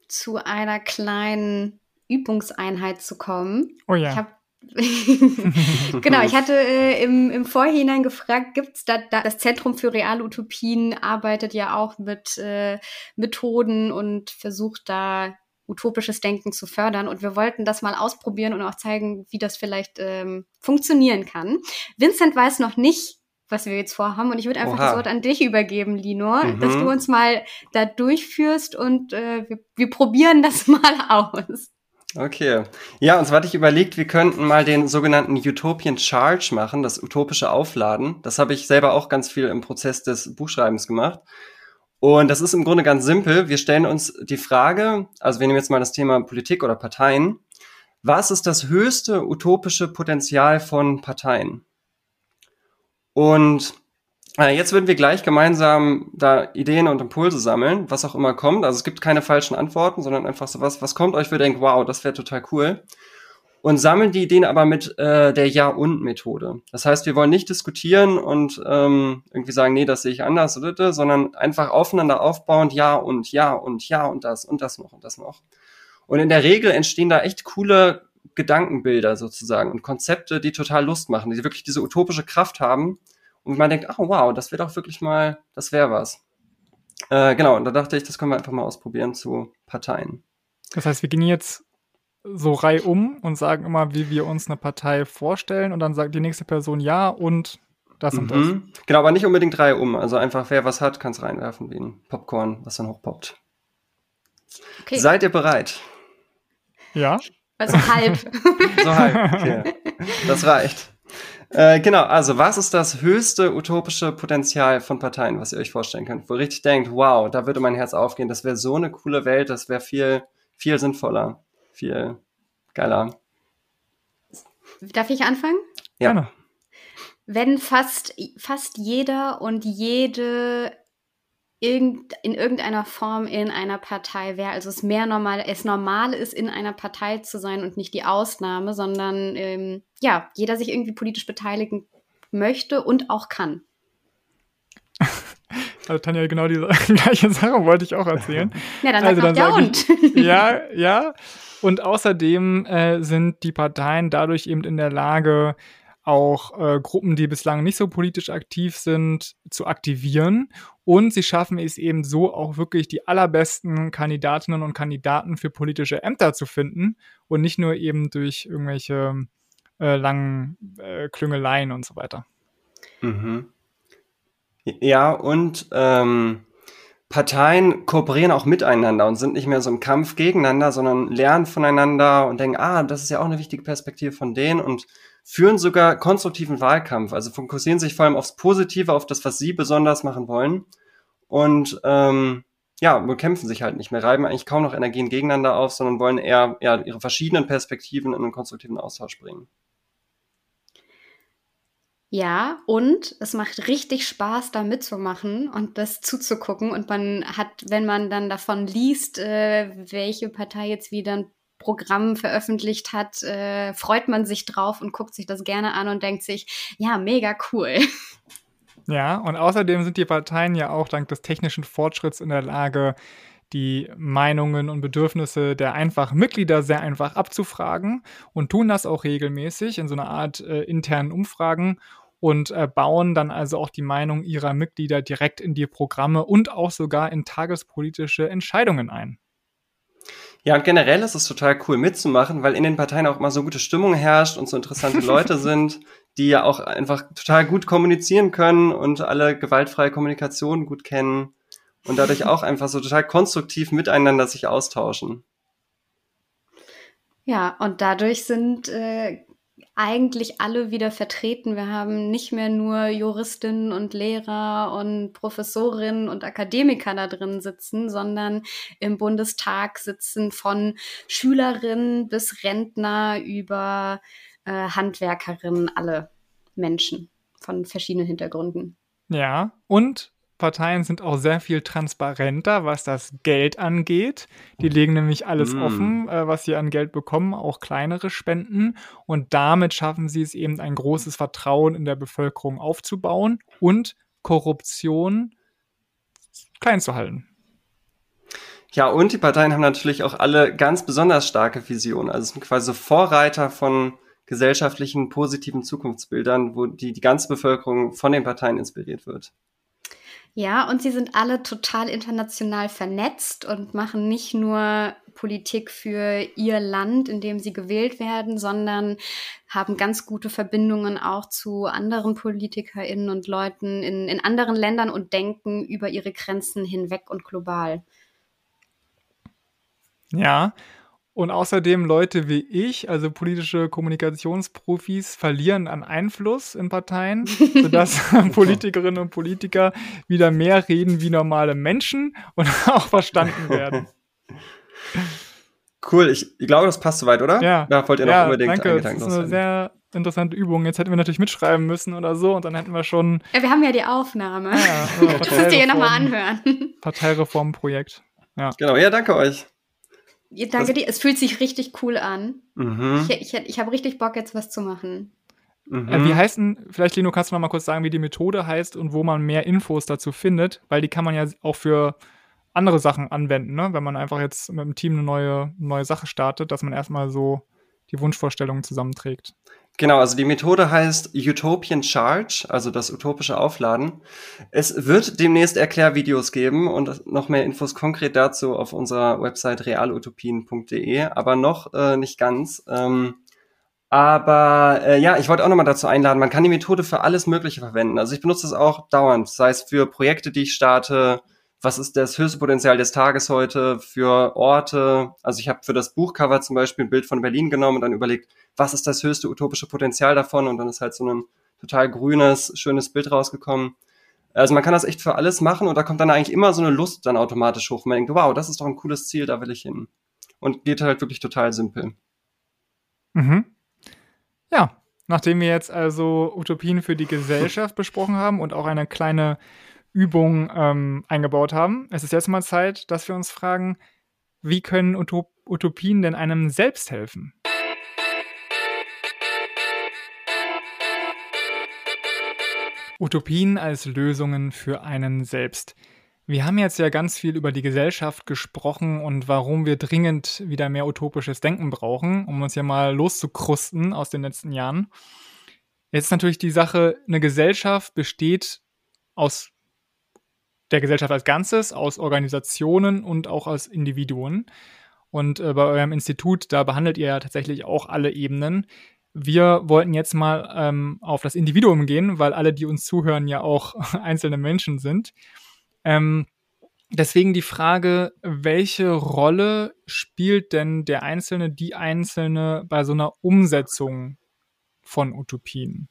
zu einer kleinen Übungseinheit zu kommen. Oh ja. <laughs> genau, ich hatte äh, im, im Vorhinein gefragt, gibt es da, da, das Zentrum für Realutopien arbeitet ja auch mit äh, Methoden und versucht da utopisches Denken zu fördern. Und wir wollten das mal ausprobieren und auch zeigen, wie das vielleicht ähm, funktionieren kann. Vincent weiß noch nicht, was wir jetzt vorhaben. Und ich würde einfach Oha. das Wort an dich übergeben, Lino, mhm. dass du uns mal da durchführst und äh, wir, wir probieren das <laughs> mal aus. Okay. Ja, und zwar hatte ich überlegt, wir könnten mal den sogenannten Utopian Charge machen, das utopische Aufladen. Das habe ich selber auch ganz viel im Prozess des Buchschreibens gemacht. Und das ist im Grunde ganz simpel. Wir stellen uns die Frage, also wir nehmen jetzt mal das Thema Politik oder Parteien. Was ist das höchste utopische Potenzial von Parteien? Und jetzt würden wir gleich gemeinsam da Ideen und Impulse sammeln, was auch immer kommt. Also es gibt keine falschen Antworten, sondern einfach so was, was kommt euch, für denkt, wow, das wäre total cool und sammeln die Ideen aber mit äh, der Ja-und-Methode. Das heißt, wir wollen nicht diskutieren und ähm, irgendwie sagen, nee, das sehe ich anders, oder, sondern einfach aufeinander aufbauend Ja und Ja und Ja und das und das noch und das noch. Und in der Regel entstehen da echt coole Gedankenbilder sozusagen und Konzepte, die total Lust machen, die wirklich diese utopische Kraft haben und man denkt, oh wow, das wäre doch wirklich mal, das wäre was. Äh, genau, und da dachte ich, das können wir einfach mal ausprobieren zu Parteien. Das heißt, wir gehen jetzt so reihum und sagen immer, wie wir uns eine Partei vorstellen und dann sagt die nächste Person ja und das und mhm. das. Genau, aber nicht unbedingt reihum. Also einfach, wer was hat, kann es reinwerfen wie ein Popcorn, was dann hochpoppt. Okay. Seid ihr bereit? Ja. Also halb. so halb, <laughs> okay. Das reicht. Äh, genau, also was ist das höchste utopische Potenzial von Parteien, was ihr euch vorstellen könnt? Wo ihr richtig denkt, wow, da würde mein Herz aufgehen, das wäre so eine coole Welt, das wäre viel, viel sinnvoller. viel geiler. Darf ich anfangen? Ja. Gerne. Wenn fast, fast jeder und jede irgend, in irgendeiner Form in einer Partei wäre, also es mehr normal, es normal ist, in einer Partei zu sein und nicht die Ausnahme, sondern ähm, ja, jeder sich irgendwie politisch beteiligen möchte und auch kann. <laughs> Also Tanja, genau diese <laughs> gleiche Sache wollte ich auch erzählen. Ja, dann Also dann sag und. <laughs> ja, ja. Und außerdem äh, sind die Parteien dadurch eben in der Lage, auch äh, Gruppen, die bislang nicht so politisch aktiv sind, zu aktivieren. Und sie schaffen es eben so, auch wirklich die allerbesten Kandidatinnen und Kandidaten für politische Ämter zu finden und nicht nur eben durch irgendwelche äh, langen äh, Klüngeleien und so weiter. Mhm. Ja, und ähm, Parteien kooperieren auch miteinander und sind nicht mehr so im Kampf gegeneinander, sondern lernen voneinander und denken, ah, das ist ja auch eine wichtige Perspektive von denen und führen sogar konstruktiven Wahlkampf. Also fokussieren sich vor allem aufs Positive, auf das, was sie besonders machen wollen. Und ähm, ja, bekämpfen sich halt nicht mehr, reiben eigentlich kaum noch Energien gegeneinander auf, sondern wollen eher ja, ihre verschiedenen Perspektiven in einen konstruktiven Austausch bringen. Ja, und es macht richtig Spaß, da mitzumachen und das zuzugucken. Und man hat, wenn man dann davon liest, äh, welche Partei jetzt wieder ein Programm veröffentlicht hat, äh, freut man sich drauf und guckt sich das gerne an und denkt sich, ja, mega cool. Ja, und außerdem sind die Parteien ja auch dank des technischen Fortschritts in der Lage, die Meinungen und Bedürfnisse der einfachen Mitglieder sehr einfach abzufragen und tun das auch regelmäßig in so einer Art äh, internen Umfragen und äh, bauen dann also auch die Meinung ihrer Mitglieder direkt in die Programme und auch sogar in tagespolitische Entscheidungen ein. Ja, und generell ist es total cool mitzumachen, weil in den Parteien auch mal so gute Stimmung herrscht und so interessante <laughs> Leute sind, die ja auch einfach total gut kommunizieren können und alle gewaltfreie Kommunikation gut kennen und dadurch <laughs> auch einfach so total konstruktiv miteinander sich austauschen. Ja, und dadurch sind äh, eigentlich alle wieder vertreten. Wir haben nicht mehr nur Juristinnen und Lehrer und Professorinnen und Akademiker da drin sitzen, sondern im Bundestag sitzen von Schülerinnen bis Rentner über äh, Handwerkerinnen alle Menschen von verschiedenen Hintergründen. Ja, und Parteien sind auch sehr viel transparenter, was das Geld angeht. Die legen nämlich alles Mm. offen, äh, was sie an Geld bekommen, auch kleinere Spenden. Und damit schaffen sie es eben, ein großes Vertrauen in der Bevölkerung aufzubauen und Korruption klein zu halten. Ja, und die Parteien haben natürlich auch alle ganz besonders starke Visionen. Also es sind quasi Vorreiter von gesellschaftlichen positiven Zukunftsbildern, wo die, die ganze Bevölkerung von den Parteien inspiriert wird. Ja, und sie sind alle total international vernetzt und machen nicht nur Politik für ihr Land, in dem sie gewählt werden, sondern haben ganz gute Verbindungen auch zu anderen PolitikerInnen und Leuten in, in anderen Ländern und denken über ihre Grenzen hinweg und global. Ja. Und außerdem Leute wie ich, also politische Kommunikationsprofis, verlieren an Einfluss in Parteien, <laughs> sodass Politikerinnen und Politiker wieder mehr reden wie normale Menschen und <laughs> auch verstanden werden. <laughs> Cool, ich, ich glaube, das passt soweit, oder? Ja. Da wollt ihr noch ja, unbedingt danke. Das ist eine sehr interessante Übung. Jetzt hätten wir natürlich mitschreiben müssen oder so und dann hätten wir schon Ja, wir haben ja die Aufnahme. ja, das müsst ihr ja nochmal anhören. Parteireformprojekt. Genau, ja, danke euch. Ja, Danke dir, es fühlt sich richtig cool an. Mhm. Ich, ich, ich habe richtig Bock, jetzt was zu machen. Mhm. Äh, wie heißt denn, vielleicht Lino, kannst du noch mal kurz sagen, wie die Methode heißt und wo man mehr Infos dazu findet, weil die kann man ja auch für andere Sachen anwenden, ne? wenn man einfach jetzt mit dem Team eine neue, neue Sache startet, dass man erstmal so die Wunschvorstellungen zusammenträgt. Genau, also die Methode heißt Utopian Charge, also das utopische Aufladen. Es wird demnächst Erklärvideos geben und noch mehr Infos konkret dazu auf unserer Website realutopien.de, aber noch äh, nicht ganz. Ähm, aber äh, ja, ich wollte auch nochmal dazu einladen, man kann die Methode für alles Mögliche verwenden. Also ich benutze es auch dauernd, sei es für Projekte, die ich starte, was ist das höchste Potenzial des Tages heute für Orte. Also ich habe für das Buchcover zum Beispiel ein Bild von Berlin genommen und dann überlegt, was ist das höchste utopische Potenzial davon? Und dann ist halt so ein total grünes, schönes Bild rausgekommen. Also man kann das echt für alles machen und da kommt dann eigentlich immer so eine Lust dann automatisch hoch. Man denkt, wow, das ist doch ein cooles Ziel, da will ich hin. und geht halt wirklich total simpel. Mhm. Ja, nachdem wir jetzt also Utopien für die Gesellschaft besprochen haben und auch eine kleine Übung ähm, eingebaut haben, es ist jetzt mal Zeit, dass wir uns fragen, wie können Utop Utopien denn einem selbst helfen? Utopien als Lösungen für einen selbst. Wir haben jetzt ja ganz viel über die Gesellschaft gesprochen und warum wir dringend wieder mehr utopisches Denken brauchen, um uns ja mal loszukrusten aus den letzten Jahren. Jetzt ist natürlich die Sache, eine Gesellschaft besteht aus der Gesellschaft als Ganzes, aus Organisationen und auch aus Individuen. Und äh, bei eurem Institut, da behandelt ihr ja tatsächlich auch alle Ebenen. Wir wollten jetzt mal ähm, auf das Individuum gehen, weil alle, die uns zuhören, ja auch <laughs> einzelne Menschen sind. Ähm, deswegen die Frage, welche Rolle spielt denn der Einzelne, die Einzelne bei so einer Umsetzung von Utopien?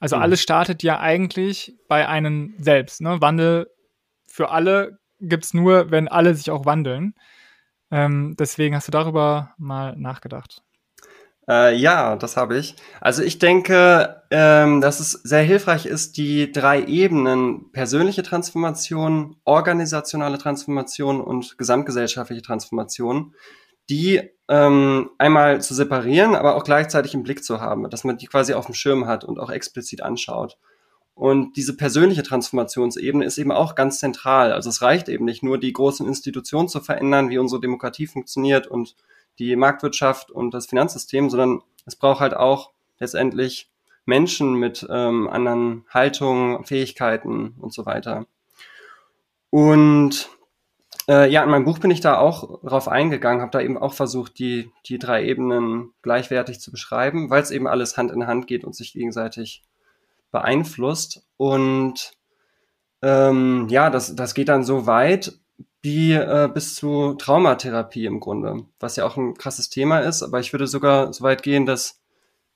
Also mhm. alles startet ja eigentlich bei einem selbst. Ne? Wandel für alle gibt es nur, wenn alle sich auch wandeln. Ähm, deswegen hast du darüber mal nachgedacht. Äh, ja, das habe ich. Also ich denke, ähm, dass es sehr hilfreich ist, die drei Ebenen persönliche Transformation, organisationale Transformation und gesamtgesellschaftliche Transformation, die ähm, einmal zu separieren, aber auch gleichzeitig im Blick zu haben, dass man die quasi auf dem Schirm hat und auch explizit anschaut. Und diese persönliche Transformationsebene ist eben auch ganz zentral. Also es reicht eben nicht nur, die großen Institutionen zu verändern, wie unsere Demokratie funktioniert und die Marktwirtschaft und das Finanzsystem, sondern es braucht halt auch letztendlich Menschen mit ähm, anderen Haltungen, Fähigkeiten und so weiter. Und äh, ja, in meinem Buch bin ich da auch drauf eingegangen, habe da eben auch versucht, die, die drei Ebenen gleichwertig zu beschreiben, weil es eben alles Hand in Hand geht und sich gegenseitig beeinflusst. Und ähm, ja, das, das geht dann so weit, wie äh, bis zu Traumatherapie im Grunde, was ja auch ein krasses Thema ist. Aber ich würde sogar so weit gehen, dass,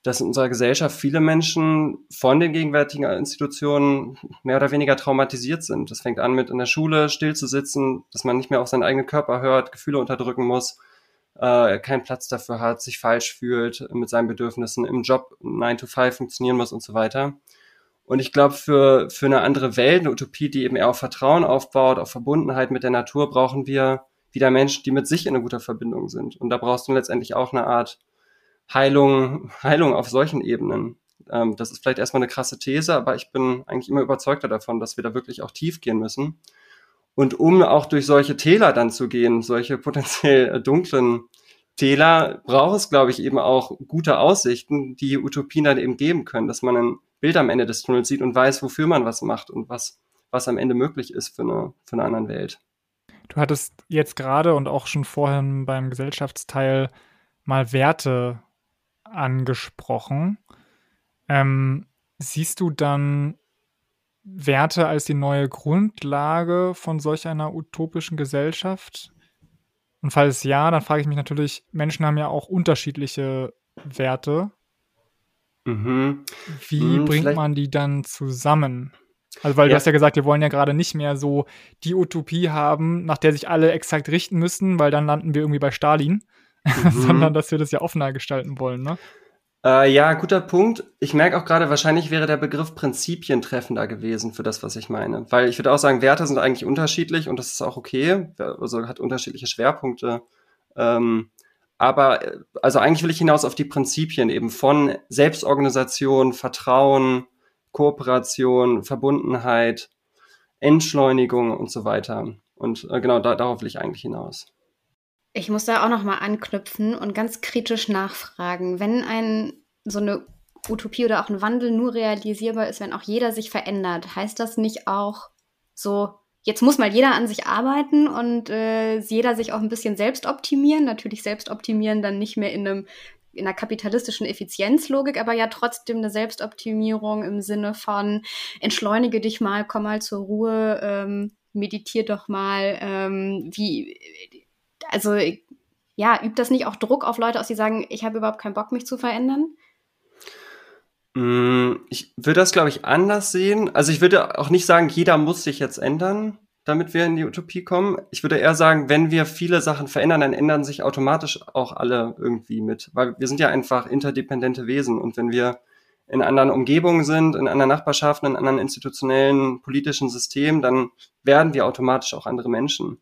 dass in unserer Gesellschaft viele Menschen von den gegenwärtigen Institutionen mehr oder weniger traumatisiert sind. Das fängt an mit in der Schule still zu sitzen, dass man nicht mehr auf seinen eigenen Körper hört, Gefühle unterdrücken muss, äh, keinen Platz dafür hat, sich falsch fühlt mit seinen Bedürfnissen, im Job 9 to 5 funktionieren muss und so weiter. Und ich glaube, für, für eine andere Welt, eine Utopie, die eben eher auf Vertrauen aufbaut, auf Verbundenheit mit der Natur, brauchen wir wieder Menschen, die mit sich in einer guter Verbindung sind. Und da brauchst du letztendlich auch eine Art Heilung, Heilung auf solchen Ebenen. Ähm, das ist vielleicht erstmal eine krasse These, aber ich bin eigentlich immer überzeugter davon, dass wir da wirklich auch tief gehen müssen. Und um auch durch solche Täler dann zu gehen, solche <laughs> potenziell dunklen Täler, braucht es, glaube ich, eben auch gute Aussichten, die Utopien dann eben geben können, dass man einen Bild am Ende des Tunnels sieht und weiß, wofür man was macht und was, was am Ende möglich ist für eine, für eine andere Welt. Du hattest jetzt gerade und auch schon vorhin beim Gesellschaftsteil mal Werte angesprochen. Ähm, siehst du dann Werte als die neue Grundlage von solch einer utopischen Gesellschaft? Und falls ja, dann frage ich mich natürlich, Menschen haben ja auch unterschiedliche Werte. Mhm. Wie mhm, bringt man die dann zusammen? Also, weil ja. du hast ja gesagt, wir wollen ja gerade nicht mehr so die Utopie haben, nach der sich alle exakt richten müssen, weil dann landen wir irgendwie bei Stalin, <laughs> mhm. sondern dass wir das ja offener gestalten wollen, ne? Äh, ja, guter Punkt. Ich merke auch gerade, wahrscheinlich wäre der Begriff Prinzipien treffender gewesen für das, was ich meine. Weil ich würde auch sagen, Werte sind eigentlich unterschiedlich und das ist auch okay. Also hat unterschiedliche Schwerpunkte. Ähm, aber äh, also eigentlich will ich hinaus auf die Prinzipien eben von Selbstorganisation, Vertrauen, Kooperation, Verbundenheit, Entschleunigung und so weiter. Und äh, genau da, darauf will ich eigentlich hinaus. Ich muss da auch noch mal anknüpfen und ganz kritisch nachfragen, wenn ein so eine Utopie oder auch ein Wandel nur realisierbar ist, wenn auch jeder sich verändert, heißt das nicht auch so Jetzt muss mal jeder an sich arbeiten und äh, jeder sich auch ein bisschen selbst optimieren. Natürlich selbst optimieren dann nicht mehr in einem in einer kapitalistischen Effizienzlogik, aber ja trotzdem eine Selbstoptimierung im Sinne von entschleunige dich mal, komm mal zur Ruhe, ähm, meditier doch mal, ähm, wie, also ja, übt das nicht auch Druck auf Leute aus, die sagen, ich habe überhaupt keinen Bock, mich zu verändern? Mm, ich würde das, glaube ich, anders sehen. Also ich würde auch nicht sagen, jeder muss sich jetzt ändern. damit wir in die Utopie kommen. Ich würde eher sagen, wenn wir viele Sachen verändern, dann ändern sich automatisch auch alle irgendwie mit, weil wir sind ja einfach interdependente Wesen und wenn wir in anderen Umgebungen sind, in anderen Nachbarschaften, in anderen institutionellen politischen Systemen, dann werden wir automatisch auch andere Menschen.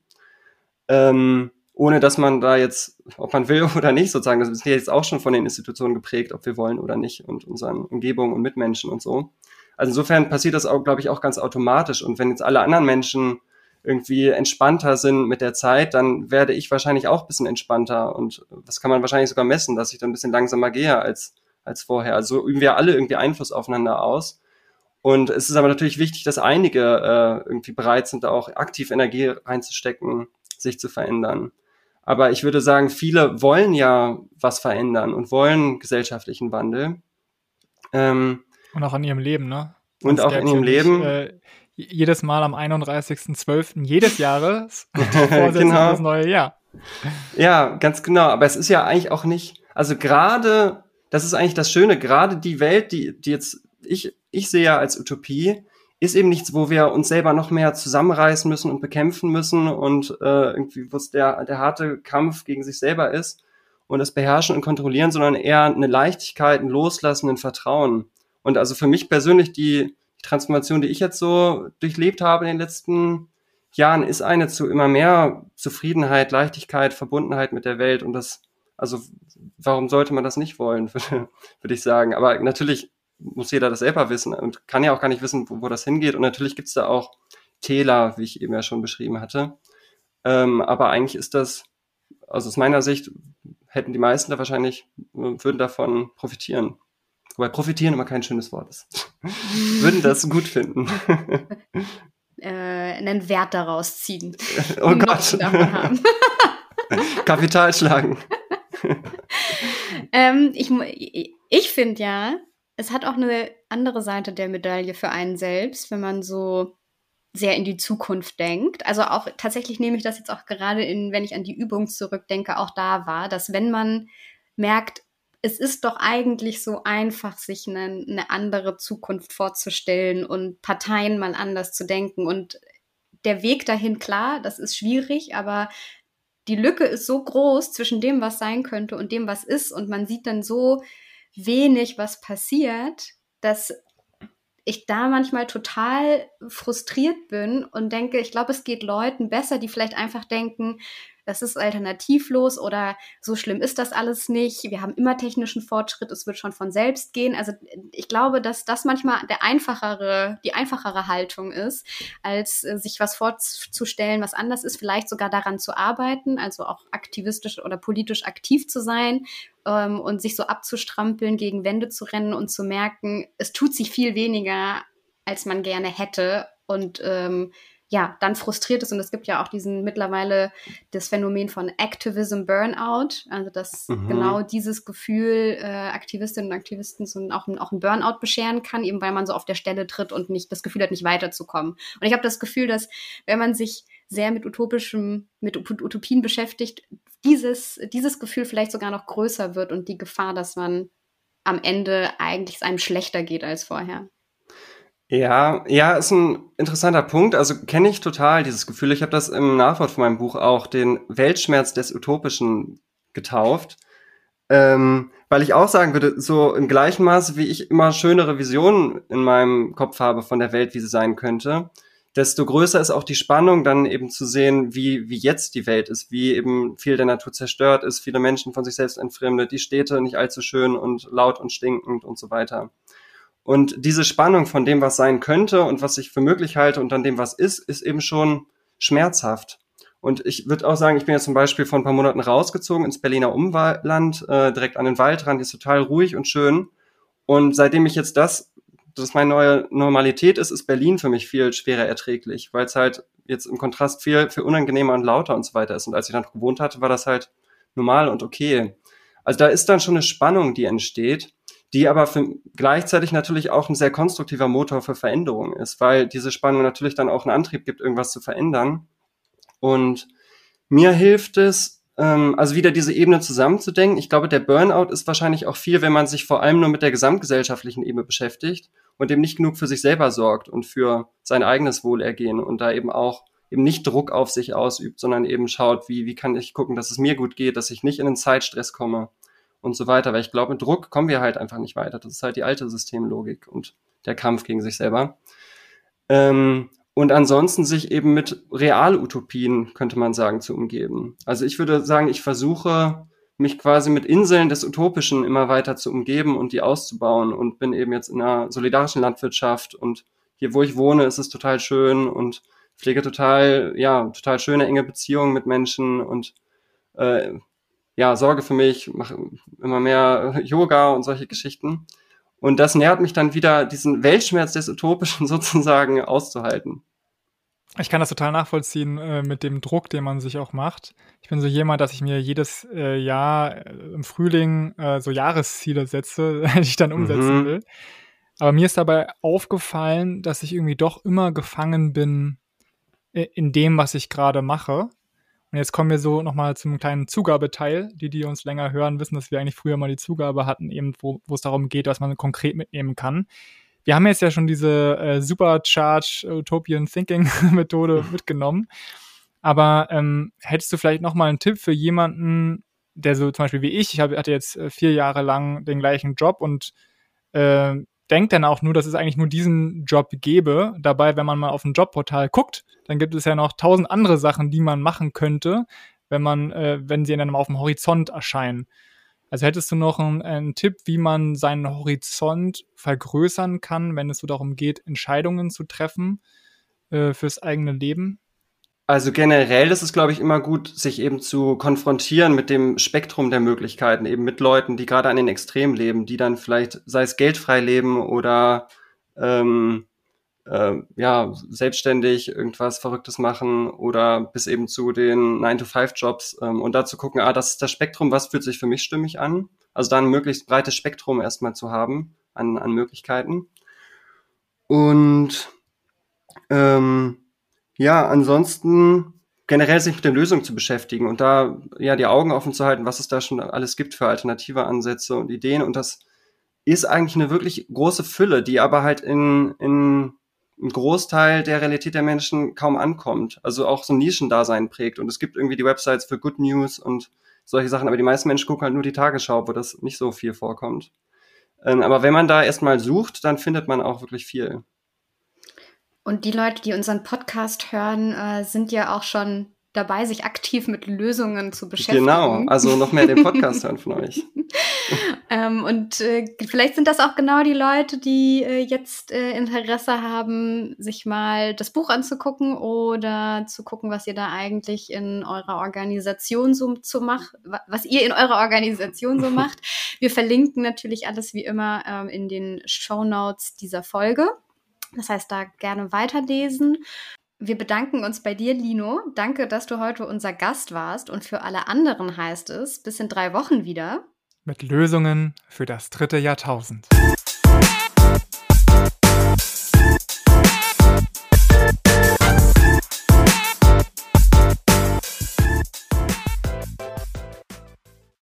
Ähm, ohne dass man da jetzt, ob man will <laughs> oder nicht, sozusagen, das ist ja jetzt auch schon von den Institutionen geprägt, ob wir wollen oder nicht und unseren Umgebungen und Mitmenschen und so. Also insofern passiert das auch, glaube ich, auch ganz automatisch. Und wenn jetzt alle anderen Menschen irgendwie entspannter sind mit der Zeit, dann werde ich wahrscheinlich auch bisschen entspannter. Und das kann man wahrscheinlich sogar messen, dass ich dann ein bisschen langsamer gehe als, als vorher. Also üben wir alle irgendwie Einfluss aufeinander aus. Und es ist aber natürlich wichtig, dass einige äh, irgendwie bereit sind, da auch aktiv Energie reinzustecken, sich zu verändern. Aber ich würde sagen, viele wollen ja was verändern und wollen gesellschaftlichen Wandel. Ähm, und auch in ihrem Leben, ne? Und auch in ihrem Leben. Äh, jedes Mal am 31.12. jedes Jahres <laughs> genau. das neue Jahr. Ja, ganz genau. Aber es ist ja eigentlich auch nicht, also gerade, das ist eigentlich das Schöne, gerade die Welt, die, die jetzt ich, ich sehe ja als Utopie, ist eben nichts, wo wir uns selber noch mehr zusammenreißen müssen und bekämpfen müssen und äh, irgendwie, wo es der, der harte Kampf gegen sich selber ist und das Beherrschen und Kontrollieren, sondern eher eine Leichtigkeit, ein Loslassen, ein Vertrauen. Und also für mich persönlich die, Transformation, die ich jetzt so durchlebt habe in den letzten Jahren, ist eine zu immer mehr Zufriedenheit, Leichtigkeit, Verbundenheit mit der Welt. Und das, also warum sollte man das nicht wollen, <laughs> würde, würde ich sagen. Aber natürlich muss jeder das selber wissen und kann ja auch gar nicht wissen, wo, wo das hingeht. Und natürlich gibt es da auch Täler, wie ich eben ja schon beschrieben hatte. Ähm, aber eigentlich ist das, also aus meiner Sicht, hätten die meisten da wahrscheinlich, würden davon profitieren. Wobei profitieren immer kein schönes Wort ist. <laughs> würden das gut finden. <laughs> äh, einen Wert daraus ziehen. Oh Gott. <laughs> Kapital schlagen. ähm, ich ich finde ja, es hat auch eine andere Seite der Medaille für einen selbst, wenn man so sehr in die Zukunft denkt. Also auch tatsächlich nehme ich das jetzt auch gerade in, wenn ich an die Übung zurückdenke, auch da war, dass wenn man merkt, es ist doch eigentlich so einfach, sich eine, eine andere Zukunft vorzustellen und Parteien mal anders zu denken. Und der Weg dahin, klar, das ist schwierig, aber die Lücke ist so groß zwischen dem, was sein könnte und dem, was ist. Und man sieht dann so wenig, was passiert, dass ich da manchmal total frustriert bin und denke, ich glaube, es geht Leuten besser, die vielleicht einfach denken, das ist alternativlos oder so schlimm ist das alles nicht. Wir haben immer technischen Fortschritt, es wird schon von selbst gehen. Also ich glaube, dass das manchmal der einfachere, die einfachere Haltung ist, als äh, sich was vorzustellen, was anders ist, vielleicht sogar daran zu arbeiten, also auch aktivistisch oder politisch aktiv zu sein ähm, und sich so abzustrampeln, gegen Wände zu rennen und zu merken, es tut sich viel weniger, als man gerne hätte. Und ähm, ja, dann frustriert ist. Und es gibt ja auch diesen mittlerweile das Phänomen von Activism Burnout, also dass mhm. genau dieses Gefühl äh, Aktivistinnen und Aktivisten so auch, auch ein Burnout bescheren kann, eben weil man so auf der Stelle tritt und nicht das Gefühl hat, nicht weiterzukommen. Und ich habe das Gefühl, dass wenn man sich sehr mit utopischem, mit Utopien beschäftigt, dieses, dieses Gefühl vielleicht sogar noch größer wird und die Gefahr, dass man am Ende eigentlich es einem schlechter geht als vorher. Ja, ja, ist ein interessanter Punkt. Also kenne ich total dieses Gefühl. Ich habe das im Nachwort von meinem Buch auch den Weltschmerz des Utopischen getauft. Ähm, weil ich auch sagen würde, so im gleichen Maße, wie ich immer schönere Visionen in meinem Kopf habe von der Welt, wie sie sein könnte, desto größer ist auch die Spannung, dann eben zu sehen, wie, wie jetzt die Welt ist, wie eben viel der Natur zerstört ist, viele Menschen von sich selbst entfremdet, die Städte nicht allzu schön und laut und stinkend und so weiter. Und diese Spannung von dem, was sein könnte und was ich für möglich halte und dann dem, was ist, ist eben schon schmerzhaft. Und ich würde auch sagen, ich bin ja zum Beispiel vor ein paar Monaten rausgezogen ins Berliner Umland, äh, direkt an den Waldrand, ist total ruhig und schön. Und seitdem ich jetzt das, das meine neue Normalität ist, ist Berlin für mich viel schwerer erträglich, weil es halt jetzt im Kontrast viel, viel unangenehmer und lauter und so weiter ist. Und als ich dann gewohnt hatte, war das halt normal und okay. Also da ist dann schon eine Spannung, die entsteht die aber für, gleichzeitig natürlich auch ein sehr konstruktiver Motor für Veränderung ist, weil diese Spannung natürlich dann auch einen Antrieb gibt, irgendwas zu verändern. Und mir hilft es, ähm, also wieder diese Ebene zusammenzudenken. Ich glaube, der Burnout ist wahrscheinlich auch viel, wenn man sich vor allem nur mit der gesamtgesellschaftlichen Ebene beschäftigt und eben nicht genug für sich selber sorgt und für sein eigenes Wohlergehen und da eben auch eben nicht Druck auf sich ausübt, sondern eben schaut, wie, wie kann ich gucken, dass es mir gut geht, dass ich nicht in einen Zeitstress komme und so weiter. Weil ich glaube, mit Druck kommen wir halt einfach nicht weiter. Das ist halt die alte Systemlogik und der Kampf gegen sich selber. Ähm, und ansonsten sich eben mit Realutopien, könnte man sagen, zu umgeben. Also ich würde sagen, ich versuche mich quasi mit Inseln des Utopischen immer weiter zu umgeben und die auszubauen und bin eben jetzt in einer solidarischen Landwirtschaft und hier, wo ich wohne, ist es total schön und pflege total, ja, total schöne, enge Beziehungen mit Menschen und äh, ja, sorge für mich, mache immer mehr <laughs> Yoga und solche Geschichten. Und das nährt mich dann wieder, diesen Weltschmerz des Utopischen <laughs> sozusagen auszuhalten. Ich kann das total nachvollziehen äh, mit dem Druck, den man sich auch macht. Ich bin so jemand, dass ich mir jedes äh, Jahr äh, im Frühling äh, so Jahresziele setze, <laughs> die ich dann umsetzen mhm. will. Aber mir ist dabei aufgefallen, dass ich irgendwie doch immer gefangen bin äh, in dem, was ich gerade mache. Und jetzt kommen wir so nochmal zum kleinen Zugabeteil. Die, die uns länger hören, wissen, dass wir eigentlich früher mal die Zugabe hatten, eben wo, wo es darum geht, was man konkret mitnehmen kann. Wir haben jetzt ja schon diese äh, Supercharge Utopian Thinking Methode <laughs> mitgenommen. Aber ähm, hättest du vielleicht nochmal einen Tipp für jemanden, der so zum Beispiel wie ich, ich hab, hatte jetzt äh, vier Jahre lang den gleichen Job und äh, denkt dann auch nur, dass es eigentlich nur diesen Job gäbe. Dabei, wenn man mal auf ein Jobportal guckt, dann gibt es ja noch tausend andere Sachen, die man machen könnte, wenn man, äh, wenn sie dann auf dem Horizont erscheinen. Also hättest du noch einen, einen, Tipp, wie man seinen Horizont vergrößern kann, wenn es so darum geht, Entscheidungen zu treffen äh, fürs eigene Leben? Also generell ist es, glaube ich, immer gut, sich eben zu konfrontieren mit dem Spektrum der Möglichkeiten, eben mit Leuten, die gerade an den Extremen leben, die dann vielleicht, sei es geldfrei leben oder ähm, äh, ja, selbstständig irgendwas Verrücktes machen oder bis eben zu den 9-to-5-Jobs ähm, und da zu gucken, ah, das ist das Spektrum, was fühlt sich für mich stimmig an? Also da ein möglichst breites Spektrum erstmal zu haben an, an Möglichkeiten. Und ähm, ja, ansonsten generell sich mit der Lösung zu beschäftigen und da ja die Augen offen zu halten, was es da schon alles gibt für alternative Ansätze und Ideen. Und das ist eigentlich eine wirklich große Fülle, die aber halt in, in ein Großteil der Realität der Menschen kaum ankommt. Also auch so ein Nischendasein prägt. Und es gibt irgendwie die Websites für Good News und solche Sachen, aber die meisten Menschen gucken halt nur die Tagesschau, wo das nicht so viel vorkommt. Ähm, aber wenn man da erstmal sucht, dann findet man auch wirklich viel. Und die Leute, die unseren Podcast hören, äh, sind ja auch schon dabei, sich aktiv mit Lösungen zu beschäftigen. Genau, also noch mehr den Podcast hören von euch. <laughs> ähm, und äh, vielleicht sind das auch genau die Leute, die äh, jetzt äh, Interesse haben, sich mal das Buch anzugucken oder zu gucken, was ihr da eigentlich in eurer Organisation so zu macht, was ihr in eurer Organisation so <laughs> macht. Wir verlinken natürlich alles wie immer ähm, in den Show Notes dieser Folge. Das heißt, da gerne weiterlesen. Wir bedanken uns bei dir, Lino. Danke, dass du heute unser Gast warst. Und für alle anderen heißt es, bis in drei Wochen wieder. Mit Lösungen für das dritte Jahrtausend.